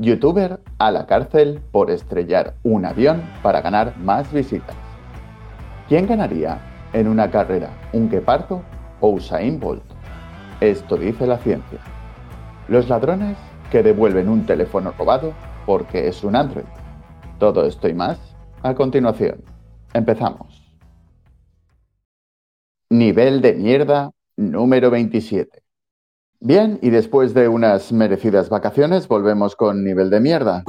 Youtuber a la cárcel por estrellar un avión para ganar más visitas. ¿Quién ganaría en una carrera, un guepardo o Usain Bolt? Esto dice la ciencia. Los ladrones que devuelven un teléfono robado porque es un Android. Todo esto y más a continuación. Empezamos. Nivel de mierda número 27. Bien, y después de unas merecidas vacaciones volvemos con nivel de mierda.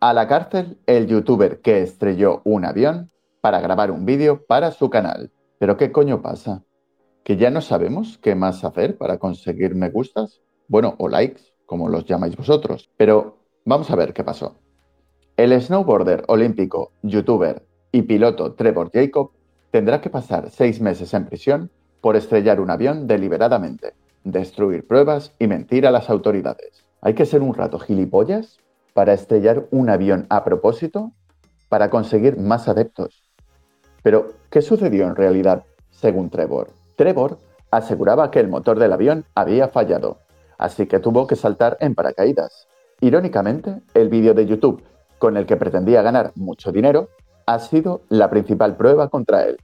A la cárcel el youtuber que estrelló un avión para grabar un vídeo para su canal. ¿Pero qué coño pasa? ¿Que ya no sabemos qué más hacer para conseguir me gustas? Bueno, o likes, como los llamáis vosotros. Pero vamos a ver qué pasó. El snowboarder olímpico, youtuber y piloto Trevor Jacob tendrá que pasar seis meses en prisión por estrellar un avión deliberadamente, destruir pruebas y mentir a las autoridades. Hay que ser un rato gilipollas para estrellar un avión a propósito para conseguir más adeptos. Pero, ¿qué sucedió en realidad, según Trevor? Trevor aseguraba que el motor del avión había fallado, así que tuvo que saltar en paracaídas. Irónicamente, el vídeo de YouTube con el que pretendía ganar mucho dinero ha sido la principal prueba contra él.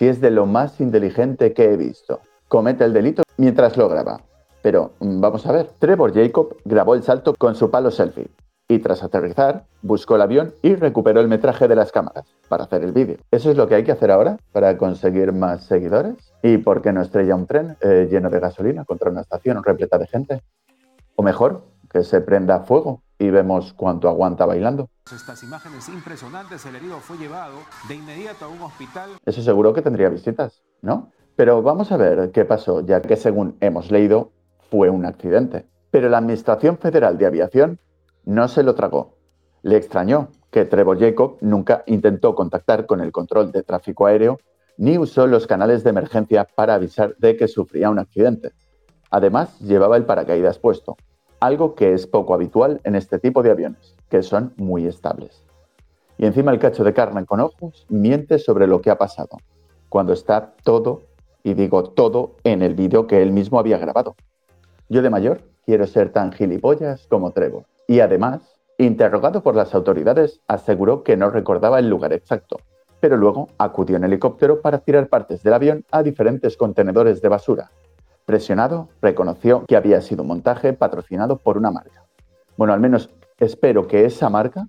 Si es de lo más inteligente que he visto. Comete el delito mientras lo graba. Pero mm, vamos a ver, Trevor Jacob grabó el salto con su palo selfie y tras aterrizar buscó el avión y recuperó el metraje de las cámaras para hacer el vídeo. ¿Eso es lo que hay que hacer ahora para conseguir más seguidores? ¿Y por qué no estrella un tren eh, lleno de gasolina contra una estación repleta de gente? O mejor, que se prenda fuego y vemos cuánto aguanta bailando. Estas imágenes impresionantes, el herido fue llevado de inmediato a un hospital. Eso seguro que tendría visitas, ¿no? Pero vamos a ver qué pasó, ya que según hemos leído, fue un accidente. Pero la Administración Federal de Aviación no se lo tragó. Le extrañó que Trevor Jacob nunca intentó contactar con el control de tráfico aéreo ni usó los canales de emergencia para avisar de que sufría un accidente. Además, llevaba el paracaídas puesto, algo que es poco habitual en este tipo de aviones, que son muy estables. Y encima el cacho de carne con ojos miente sobre lo que ha pasado, cuando está todo, y digo todo, en el vídeo que él mismo había grabado. Yo de mayor quiero ser tan gilipollas como Trevor. Y además, interrogado por las autoridades, aseguró que no recordaba el lugar exacto, pero luego acudió en helicóptero para tirar partes del avión a diferentes contenedores de basura, Presionado, reconoció que había sido un montaje patrocinado por una marca. Bueno, al menos espero que esa marca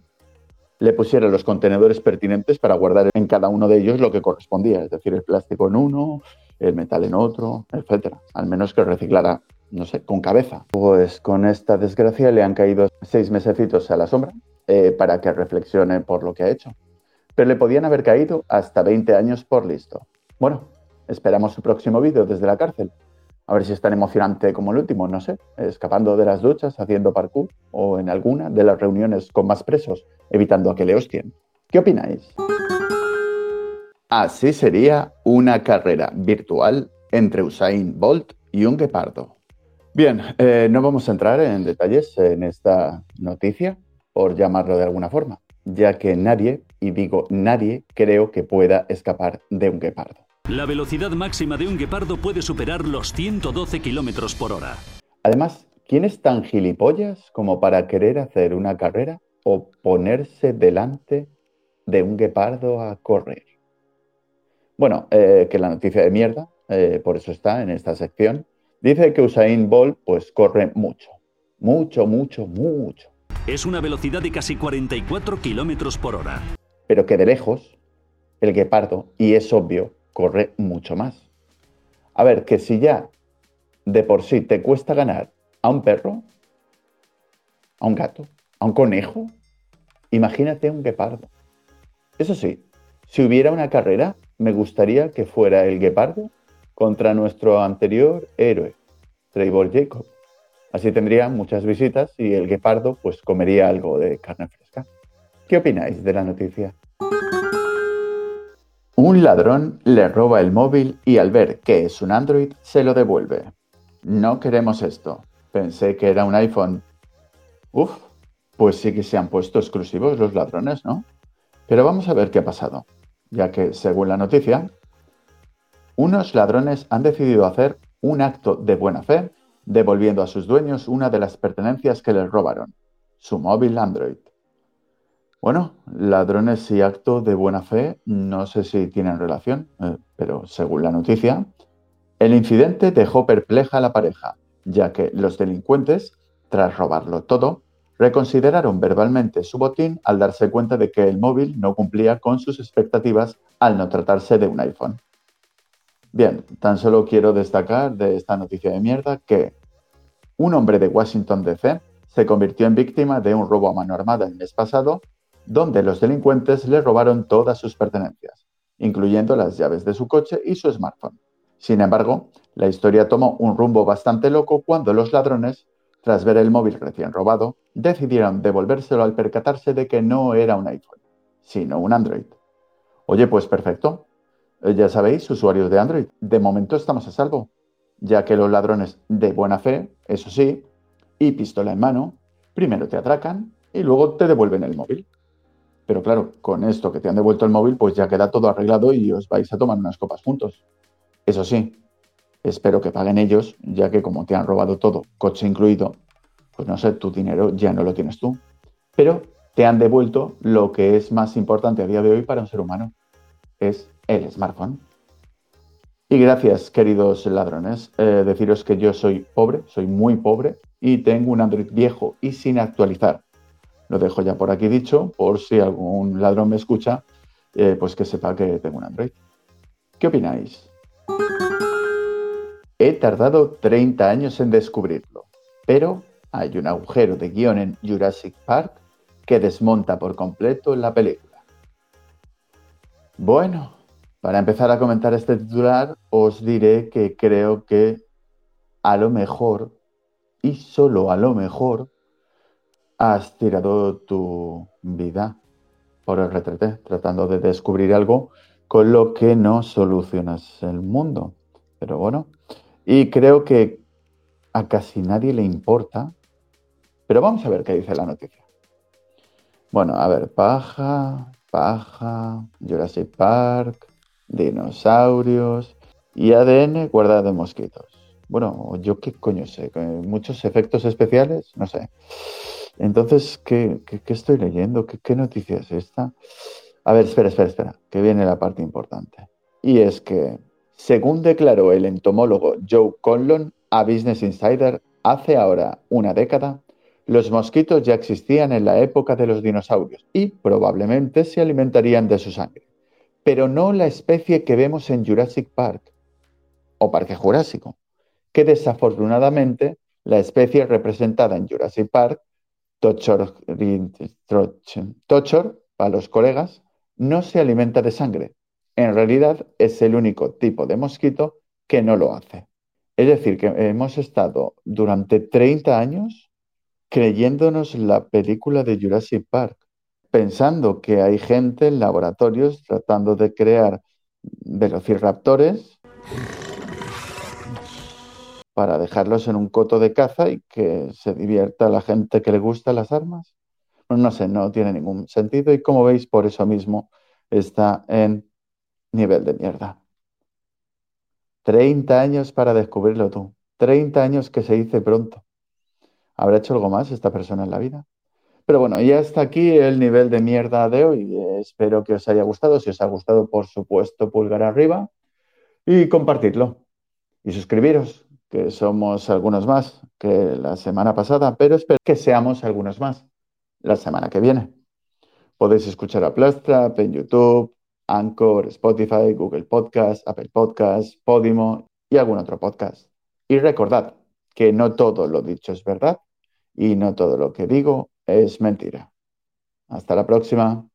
le pusiera los contenedores pertinentes para guardar en cada uno de ellos lo que correspondía, es decir, el plástico en uno, el metal en otro, etc. Al menos que reciclara, no sé, con cabeza. Pues con esta desgracia le han caído seis mesecitos a la sombra eh, para que reflexione por lo que ha hecho. Pero le podían haber caído hasta 20 años por listo. Bueno, esperamos su próximo vídeo desde la cárcel. A ver si es tan emocionante como el último, no sé, escapando de las duchas, haciendo parkour o en alguna de las reuniones con más presos, evitando a que le hostien. ¿Qué opináis? Así sería una carrera virtual entre Usain Bolt y un guepardo. Bien, eh, no vamos a entrar en detalles en esta noticia, por llamarlo de alguna forma, ya que nadie, y digo nadie, creo que pueda escapar de un guepardo. La velocidad máxima de un guepardo puede superar los 112 kilómetros por hora. Además, ¿quién es tan gilipollas como para querer hacer una carrera o ponerse delante de un guepardo a correr? Bueno, eh, que la noticia de mierda, eh, por eso está en esta sección, dice que Usain Bolt pues corre mucho, mucho, mucho, mucho. Es una velocidad de casi 44 kilómetros por hora. Pero que de lejos, el guepardo, y es obvio, corre mucho más. A ver, que si ya de por sí te cuesta ganar a un perro, a un gato, a un conejo, imagínate un guepardo. Eso sí, si hubiera una carrera, me gustaría que fuera el guepardo contra nuestro anterior héroe, Trevor Jacob. Así tendría muchas visitas y el guepardo pues comería algo de carne fresca. ¿Qué opináis de la noticia? Un ladrón le roba el móvil y al ver que es un Android se lo devuelve. No queremos esto. Pensé que era un iPhone. Uf, pues sí que se han puesto exclusivos los ladrones, ¿no? Pero vamos a ver qué ha pasado, ya que, según la noticia, unos ladrones han decidido hacer un acto de buena fe devolviendo a sus dueños una de las pertenencias que les robaron, su móvil Android. Bueno, ladrones y acto de buena fe, no sé si tienen relación, eh, pero según la noticia, el incidente dejó perpleja a la pareja, ya que los delincuentes, tras robarlo todo, reconsideraron verbalmente su botín al darse cuenta de que el móvil no cumplía con sus expectativas al no tratarse de un iPhone. Bien, tan solo quiero destacar de esta noticia de mierda que un hombre de Washington DC se convirtió en víctima de un robo a mano armada el mes pasado, donde los delincuentes le robaron todas sus pertenencias, incluyendo las llaves de su coche y su smartphone. Sin embargo, la historia tomó un rumbo bastante loco cuando los ladrones, tras ver el móvil recién robado, decidieron devolvérselo al percatarse de que no era un iPhone, sino un Android. Oye, pues perfecto. Eh, ya sabéis, usuarios de Android, de momento estamos a salvo, ya que los ladrones de buena fe, eso sí, y pistola en mano, primero te atracan y luego te devuelven el móvil. Pero claro, con esto que te han devuelto el móvil, pues ya queda todo arreglado y os vais a tomar unas copas juntos. Eso sí, espero que paguen ellos, ya que como te han robado todo, coche incluido, pues no sé, tu dinero ya no lo tienes tú. Pero te han devuelto lo que es más importante a día de hoy para un ser humano, es el smartphone. Y gracias, queridos ladrones. Eh, deciros que yo soy pobre, soy muy pobre y tengo un Android viejo y sin actualizar. Lo dejo ya por aquí dicho, por si algún ladrón me escucha, eh, pues que sepa que tengo un Android. ¿Qué opináis? He tardado 30 años en descubrirlo, pero hay un agujero de guion en Jurassic Park que desmonta por completo la película. Bueno, para empezar a comentar este titular, os diré que creo que a lo mejor, y solo a lo mejor, has tirado tu vida por el retrete, tratando de descubrir algo con lo que no solucionas el mundo. Pero bueno, y creo que a casi nadie le importa. Pero vamos a ver qué dice la noticia. Bueno, a ver, paja, paja, Jurassic Park, dinosaurios y ADN guardado de mosquitos. Bueno, yo qué coño sé, muchos efectos especiales, no sé. Entonces, ¿qué, estoy leyendo? ¿Qué, ¿Qué noticia es esta? A ver, espera, espera, espera, que viene la parte importante. Y es que según declaró el entomólogo Joe Conlon a Business Insider hace ahora una década, los mosquitos ya existían en la época de los dinosaurios y probablemente se alimentarían de su sangre, pero no la especie que vemos en Jurassic Park o Parque Jurásico, que desafortunadamente la especie representada en Jurassic Park, Tochor, para los colegas, no se alimenta de sangre, en realidad es el único tipo de mosquito que no lo hace. Es decir, que hemos estado durante 30 años creyéndonos la película de Jurassic Park, pensando que hay gente en laboratorios tratando de crear velociraptores para dejarlos en un coto de caza y que se divierta la gente que le gusta las armas. Pues no sé, no tiene ningún sentido y como veis, por eso mismo está en nivel de mierda. 30 años para descubrirlo tú. 30 años que se dice pronto. ¿Habrá hecho algo más esta persona en la vida? Pero bueno, ya está aquí el nivel de mierda de hoy. Espero que os haya gustado. Si os ha gustado, por supuesto, pulgar arriba y compartirlo. Y suscribiros, que somos algunos más que la semana pasada, pero espero que seamos algunos más la semana que viene. Podéis escuchar a Plastrap en YouTube, Anchor, Spotify, Google Podcast, Apple Podcast, Podimo y algún otro podcast. Y recordad que no todo lo dicho es verdad y no todo lo que digo es mentira. Hasta la próxima.